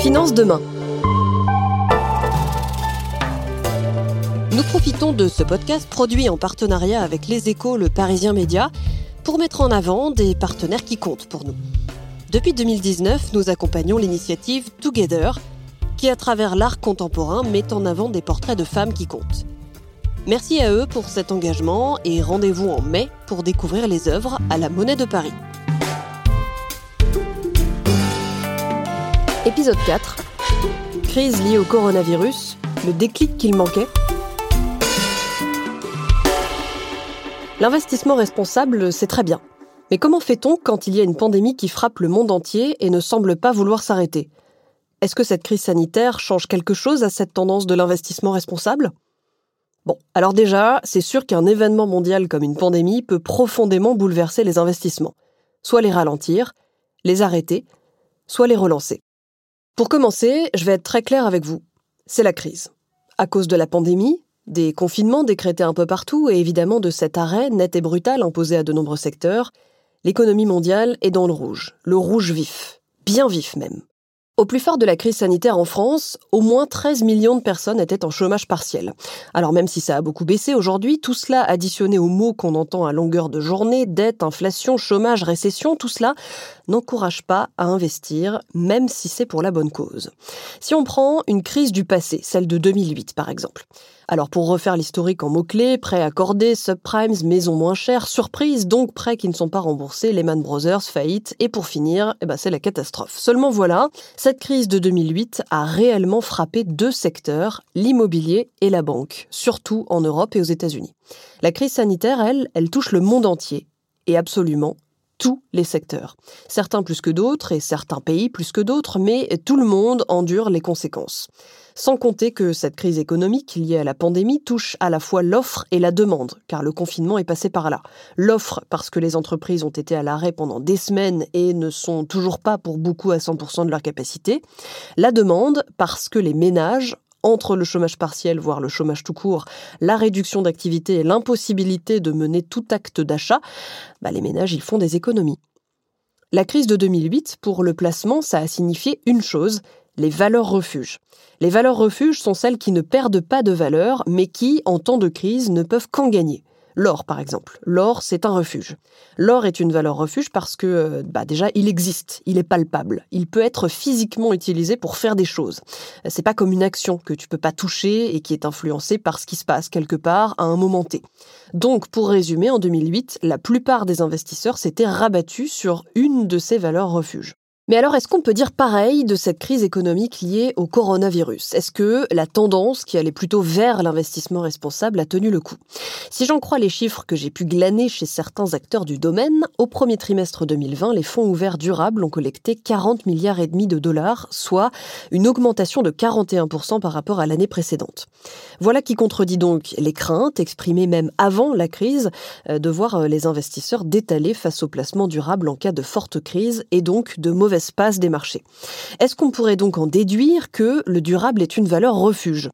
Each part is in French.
Finance demain. Nous profitons de ce podcast produit en partenariat avec Les Échos, le Parisien Média, pour mettre en avant des partenaires qui comptent pour nous. Depuis 2019, nous accompagnons l'initiative Together, qui à travers l'art contemporain met en avant des portraits de femmes qui comptent. Merci à eux pour cet engagement et rendez-vous en mai pour découvrir les œuvres à la Monnaie de Paris. Épisode 4. Crise liée au coronavirus, le déclic qu'il manquait. L'investissement responsable, c'est très bien. Mais comment fait-on quand il y a une pandémie qui frappe le monde entier et ne semble pas vouloir s'arrêter? Est-ce que cette crise sanitaire change quelque chose à cette tendance de l'investissement responsable? Bon, alors déjà, c'est sûr qu'un événement mondial comme une pandémie peut profondément bouleverser les investissements. Soit les ralentir, les arrêter, soit les relancer. Pour commencer, je vais être très clair avec vous. C'est la crise. À cause de la pandémie, des confinements décrétés un peu partout et évidemment de cet arrêt net et brutal imposé à de nombreux secteurs, l'économie mondiale est dans le rouge, le rouge vif, bien vif même. Au plus fort de la crise sanitaire en France, au moins 13 millions de personnes étaient en chômage partiel. Alors même si ça a beaucoup baissé aujourd'hui, tout cela additionné aux mots qu'on entend à longueur de journée, dette, inflation, chômage, récession, tout cela n'encourage pas à investir, même si c'est pour la bonne cause. Si on prend une crise du passé, celle de 2008 par exemple, alors pour refaire l'historique en mots-clés, prêts accordés, subprimes, maisons moins chères, surprises, donc prêts qui ne sont pas remboursés, Lehman Brothers, faillite, et pour finir, eh ben c'est la catastrophe. Seulement voilà, cette crise de 2008 a réellement frappé deux secteurs, l'immobilier et la banque, surtout en Europe et aux États-Unis. La crise sanitaire, elle, elle touche le monde entier, et absolument tous les secteurs. Certains plus que d'autres et certains pays plus que d'autres, mais tout le monde endure les conséquences. Sans compter que cette crise économique liée à la pandémie touche à la fois l'offre et la demande, car le confinement est passé par là. L'offre parce que les entreprises ont été à l'arrêt pendant des semaines et ne sont toujours pas pour beaucoup à 100% de leur capacité. La demande parce que les ménages entre le chômage partiel, voire le chômage tout court, la réduction d'activité et l'impossibilité de mener tout acte d'achat, bah, les ménages ils font des économies. La crise de 2008, pour le placement, ça a signifié une chose, les valeurs refuges. Les valeurs refuges sont celles qui ne perdent pas de valeur, mais qui, en temps de crise, ne peuvent qu'en gagner. L'or, par exemple. L'or, c'est un refuge. L'or est une valeur refuge parce que, euh, bah, déjà, il existe, il est palpable. Il peut être physiquement utilisé pour faire des choses. C'est pas comme une action que tu peux pas toucher et qui est influencée par ce qui se passe quelque part à un moment T. Donc, pour résumer, en 2008, la plupart des investisseurs s'étaient rabattus sur une de ces valeurs refuges. Mais alors, est-ce qu'on peut dire pareil de cette crise économique liée au coronavirus? Est-ce que la tendance qui allait plutôt vers l'investissement responsable a tenu le coup? Si j'en crois les chiffres que j'ai pu glaner chez certains acteurs du domaine, au premier trimestre 2020, les fonds ouverts durables ont collecté 40 milliards et demi de dollars, soit une augmentation de 41% par rapport à l'année précédente. Voilà qui contredit donc les craintes exprimées même avant la crise euh, de voir euh, les investisseurs détaler face au placement durable en cas de forte crise et donc de mauvaise espace des marchés. Est-ce qu'on pourrait donc en déduire que le durable est une valeur refuge?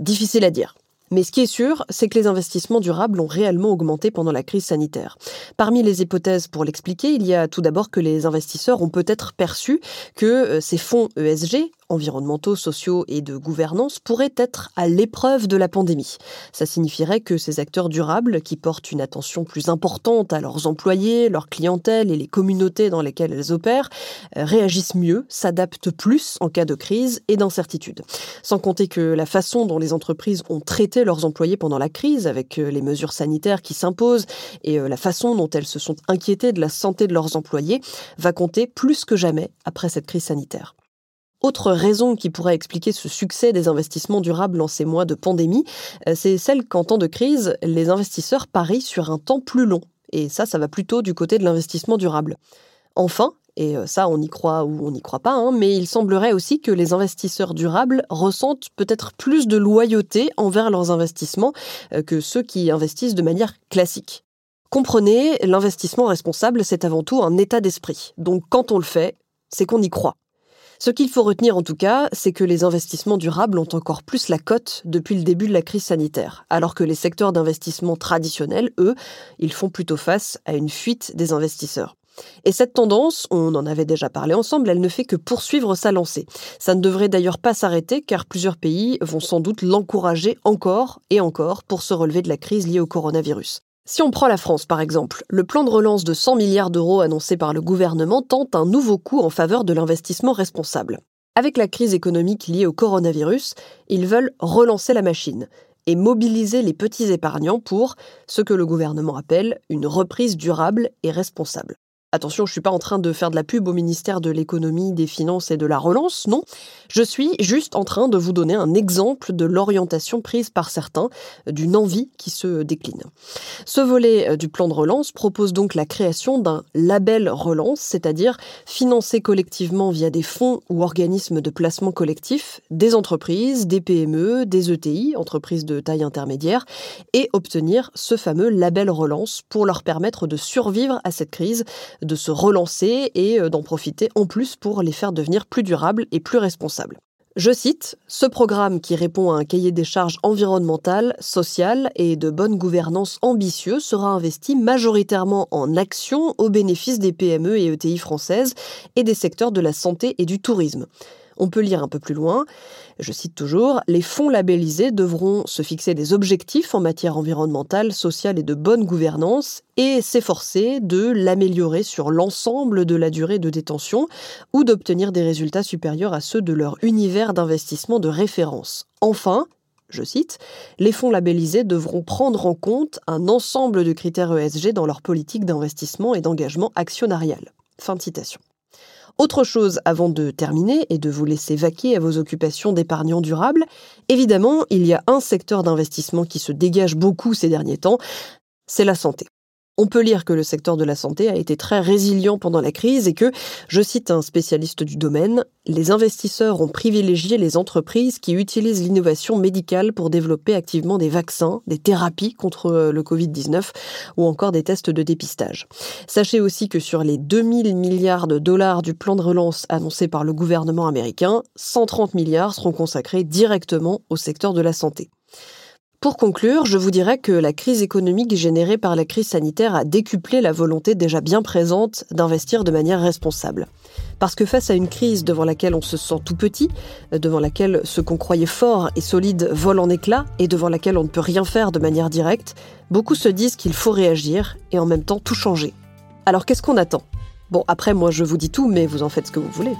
Difficile à dire. Mais ce qui est sûr, c'est que les investissements durables ont réellement augmenté pendant la crise sanitaire. Parmi les hypothèses pour l'expliquer, il y a tout d'abord que les investisseurs ont peut-être perçu que euh, ces fonds ESG, environnementaux, sociaux et de gouvernance pourraient être à l'épreuve de la pandémie. Ça signifierait que ces acteurs durables, qui portent une attention plus importante à leurs employés, leur clientèle et les communautés dans lesquelles elles opèrent, euh, réagissent mieux, s'adaptent plus en cas de crise et d'incertitude. Sans compter que la façon dont les entreprises ont traité leurs employés pendant la crise, avec euh, les mesures sanitaires qui s'imposent et euh, la façon dont elles se sont inquiétées de la santé de leurs employés, va compter plus que jamais après cette crise sanitaire. Autre raison qui pourrait expliquer ce succès des investissements durables en ces mois de pandémie, euh, c'est celle qu'en temps de crise, les investisseurs parient sur un temps plus long. Et ça, ça va plutôt du côté de l'investissement durable. Enfin, et euh, ça on y croit ou on n'y croit pas, hein, mais il semblerait aussi que les investisseurs durables ressentent peut-être plus de loyauté envers leurs investissements euh, que ceux qui investissent de manière classique. Comprenez, l'investissement responsable, c'est avant tout un état d'esprit. Donc quand on le fait, c'est qu'on y croit. Ce qu'il faut retenir en tout cas, c'est que les investissements durables ont encore plus la cote depuis le début de la crise sanitaire, alors que les secteurs d'investissement traditionnels, eux, ils font plutôt face à une fuite des investisseurs. Et cette tendance, on en avait déjà parlé ensemble, elle ne fait que poursuivre sa lancée. Ça ne devrait d'ailleurs pas s'arrêter car plusieurs pays vont sans doute l'encourager encore et encore pour se relever de la crise liée au coronavirus. Si on prend la France par exemple, le plan de relance de 100 milliards d'euros annoncé par le gouvernement tente un nouveau coup en faveur de l'investissement responsable. Avec la crise économique liée au coronavirus, ils veulent relancer la machine et mobiliser les petits épargnants pour ce que le gouvernement appelle une reprise durable et responsable. Attention, je ne suis pas en train de faire de la pub au ministère de l'économie, des finances et de la relance, non. Je suis juste en train de vous donner un exemple de l'orientation prise par certains, d'une envie qui se décline. Ce volet euh, du plan de relance propose donc la création d'un label relance, c'est-à-dire financer collectivement via des fonds ou organismes de placement collectif des entreprises, des PME, des ETI, entreprises de taille intermédiaire, et obtenir ce fameux label relance pour leur permettre de survivre à cette crise de se relancer et euh, d'en profiter en plus pour les faire devenir plus durables et plus responsables. Je cite, Ce programme qui répond à un cahier des charges environnementales, sociales et de bonne gouvernance ambitieux sera investi majoritairement en actions au bénéfice des PME et ETI françaises et des secteurs de la santé et du tourisme. On peut lire un peu plus loin, je cite toujours, les fonds labellisés devront se fixer des objectifs en matière environnementale, sociale et de bonne gouvernance et s'efforcer de l'améliorer sur l'ensemble de la durée de détention ou d'obtenir des résultats supérieurs à ceux de leur univers d'investissement de référence. Enfin, je cite, les fonds labellisés devront prendre en compte un ensemble de critères ESG dans leur politique d'investissement et d'engagement actionnarial. Fin de citation. Autre chose avant de terminer et de vous laisser vaquer à vos occupations d'épargnants durables, évidemment, il y a un secteur d'investissement qui se dégage beaucoup ces derniers temps, c'est la santé. On peut lire que le secteur de la santé a été très résilient pendant la crise et que, je cite un spécialiste du domaine, les investisseurs ont privilégié les entreprises qui utilisent l'innovation médicale pour développer activement des vaccins, des thérapies contre le Covid-19 ou encore des tests de dépistage. Sachez aussi que sur les 2000 milliards de dollars du plan de relance annoncé par le gouvernement américain, 130 milliards seront consacrés directement au secteur de la santé. Pour conclure, je vous dirais que la crise économique générée par la crise sanitaire a décuplé la volonté déjà bien présente d'investir de manière responsable. Parce que face à une crise devant laquelle on se sent tout petit, devant laquelle ce qu'on croyait fort et solide vole en éclats et devant laquelle on ne peut rien faire de manière directe, beaucoup se disent qu'il faut réagir et en même temps tout changer. Alors qu'est-ce qu'on attend? Bon, après moi je vous dis tout, mais vous en faites ce que vous voulez.